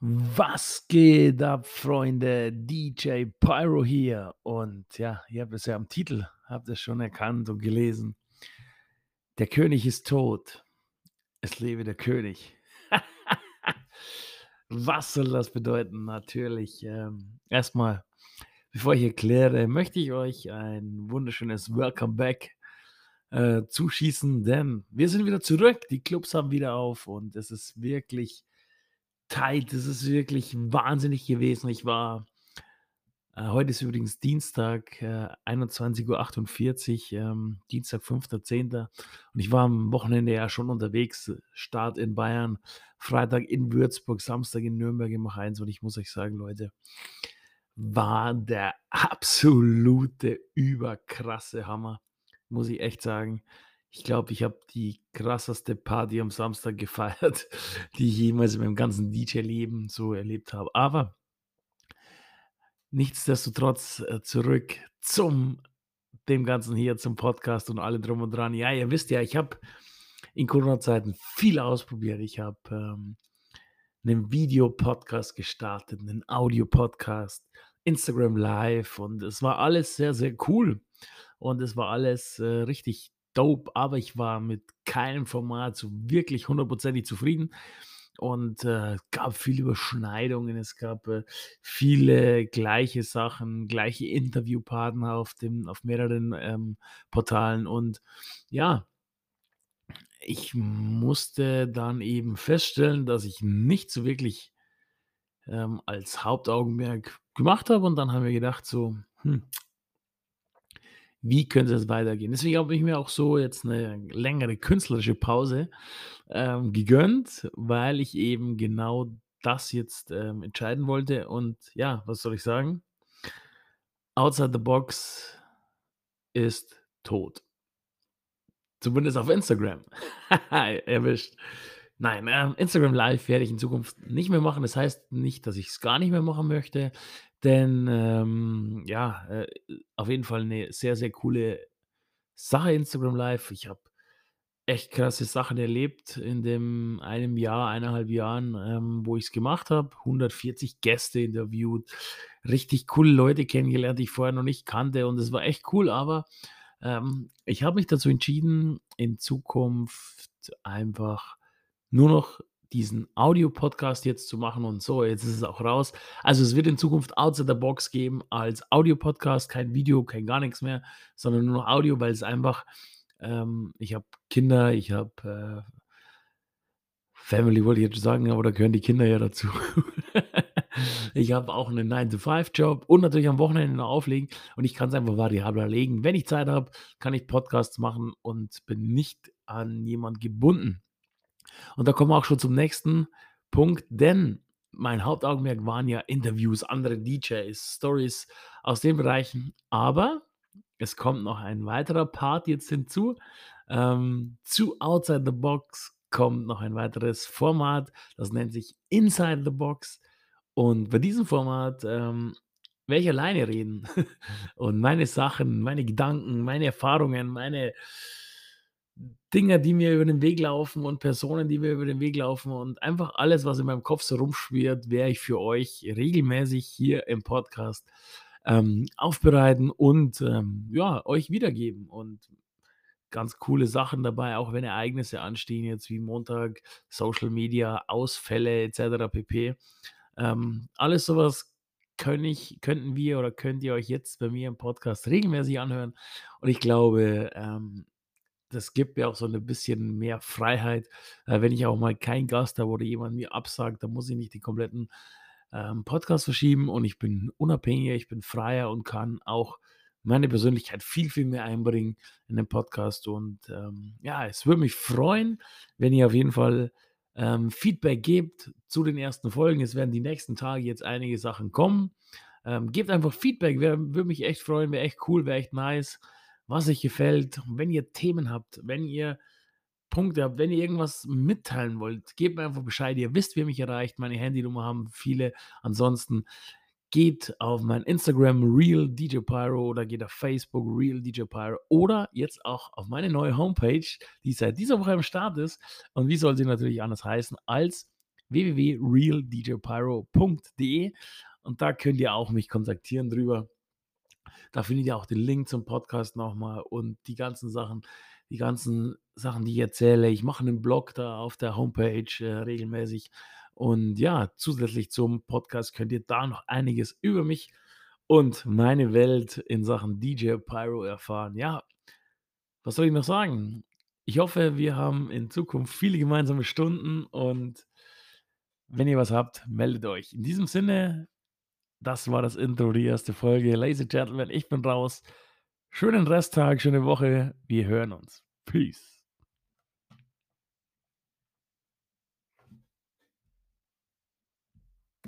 Was geht ab, Freunde? DJ Pyro hier. Und ja, ihr habt es ja am Titel, habt es schon erkannt und gelesen. Der König ist tot. Es lebe der König. Was soll das bedeuten? Natürlich. Ähm, erstmal, bevor ich erkläre, möchte ich euch ein wunderschönes Welcome Back äh, zuschießen, denn wir sind wieder zurück. Die Clubs haben wieder auf und es ist wirklich tight. Es ist wirklich wahnsinnig gewesen. Ich war, äh, heute ist übrigens Dienstag, äh, 21.48 Uhr, ähm, Dienstag, 5.10. Und ich war am Wochenende ja schon unterwegs. Start in Bayern, Freitag in Würzburg, Samstag in Nürnberg im Mainz. Und ich muss euch sagen, Leute, war der absolute überkrasse Hammer, muss ich echt sagen. Ich glaube, ich habe die krasseste Party am Samstag gefeiert, die ich jemals in meinem ganzen DJ-Leben so erlebt habe. Aber nichtsdestotrotz äh, zurück zum dem Ganzen hier, zum Podcast und alle drum und dran. Ja, ihr wisst ja, ich habe in Corona-Zeiten viel ausprobiert. Ich habe ähm, einen Videopodcast gestartet, einen Audio-Podcast, Instagram Live und es war alles sehr, sehr cool. Und es war alles äh, richtig dope, aber ich war mit keinem Format so wirklich hundertprozentig zufrieden. Und äh, gab viele Überschneidungen, es gab äh, viele gleiche Sachen, gleiche Interviewpartner auf, dem, auf mehreren ähm, Portalen. Und ja, ich musste dann eben feststellen, dass ich nicht so wirklich ähm, als Hauptaugenmerk gemacht habe. Und dann haben wir gedacht, so, hm, wie könnte es weitergehen? Deswegen habe ich mir auch so jetzt eine längere künstlerische Pause ähm, gegönnt, weil ich eben genau das jetzt ähm, entscheiden wollte. Und ja, was soll ich sagen? Outside the Box ist tot. Zumindest auf Instagram. Erwischt. Nein, ähm, Instagram Live werde ich in Zukunft nicht mehr machen. Das heißt nicht, dass ich es gar nicht mehr machen möchte. Denn, ähm, ja, äh, auf jeden Fall eine sehr, sehr coole Sache, Instagram Live. Ich habe echt krasse Sachen erlebt in dem einem Jahr, eineinhalb Jahren, ähm, wo ich es gemacht habe. 140 Gäste interviewt, richtig coole Leute kennengelernt, die ich vorher noch nicht kannte und es war echt cool, aber, ähm, ich habe mich dazu entschieden, in Zukunft einfach nur noch diesen Audio-Podcast jetzt zu machen und so, jetzt ist es auch raus. Also es wird in Zukunft Outside the Box geben als Audio-Podcast, kein Video, kein gar nichts mehr, sondern nur noch Audio, weil es einfach, ähm, ich habe Kinder, ich habe äh, Family, wollte ich jetzt sagen, aber da gehören die Kinder ja dazu. ich habe auch einen 9-to-5-Job und natürlich am Wochenende noch auflegen und ich kann es einfach variabler legen. Wenn ich Zeit habe, kann ich Podcasts machen und bin nicht an jemand gebunden. Und da kommen wir auch schon zum nächsten Punkt, denn mein Hauptaugenmerk waren ja Interviews, andere DJs, Stories aus den Bereichen. Aber es kommt noch ein weiterer Part jetzt hinzu. Ähm, zu Outside the Box kommt noch ein weiteres Format, das nennt sich Inside the Box. Und bei diesem Format ähm, werde ich alleine reden und meine Sachen, meine Gedanken, meine Erfahrungen, meine Dinge, die mir über den Weg laufen und Personen, die mir über den Weg laufen und einfach alles, was in meinem Kopf so rumschwirrt, werde ich für euch regelmäßig hier im Podcast ähm, aufbereiten und ähm, ja, euch wiedergeben. Und ganz coole Sachen dabei, auch wenn Ereignisse anstehen, jetzt wie Montag, Social Media, Ausfälle etc. pp. Ähm, alles sowas können ich, könnten wir oder könnt ihr euch jetzt bei mir im Podcast regelmäßig anhören. Und ich glaube, ähm, das gibt mir auch so ein bisschen mehr Freiheit. Äh, wenn ich auch mal keinen Gast habe oder jemand mir absagt, dann muss ich nicht den kompletten ähm, Podcast verschieben und ich bin unabhängiger, ich bin freier und kann auch meine Persönlichkeit viel, viel mehr einbringen in den Podcast. Und ähm, ja, es würde mich freuen, wenn ihr auf jeden Fall ähm, Feedback gebt zu den ersten Folgen. Es werden die nächsten Tage jetzt einige Sachen kommen. Ähm, gebt einfach Feedback, würde mich echt freuen, wäre echt cool, wäre echt nice was euch gefällt. Wenn ihr Themen habt, wenn ihr Punkte habt, wenn ihr irgendwas mitteilen wollt, gebt mir einfach Bescheid. Ihr wisst, wie ihr mich erreicht. Meine Handynummer haben viele. Ansonsten geht auf mein Instagram Real DJ Pyro oder geht auf Facebook Real DJ Pyro oder jetzt auch auf meine neue Homepage, die seit dieser Woche im Start ist. Und wie soll sie natürlich anders heißen als www.realdjpyro.de und da könnt ihr auch mich kontaktieren drüber. Da findet ihr auch den Link zum Podcast nochmal und die ganzen Sachen, die ganzen Sachen, die ich erzähle. Ich mache einen Blog da auf der Homepage äh, regelmäßig. Und ja, zusätzlich zum Podcast könnt ihr da noch einiges über mich und meine Welt in Sachen DJ Pyro erfahren. Ja, was soll ich noch sagen? Ich hoffe, wir haben in Zukunft viele gemeinsame Stunden und wenn ihr was habt, meldet euch. In diesem Sinne, das war das Intro, die erste Folge. Ladies and Gentlemen, ich bin raus. Schönen Resttag, schöne Woche. Wir hören uns. Peace.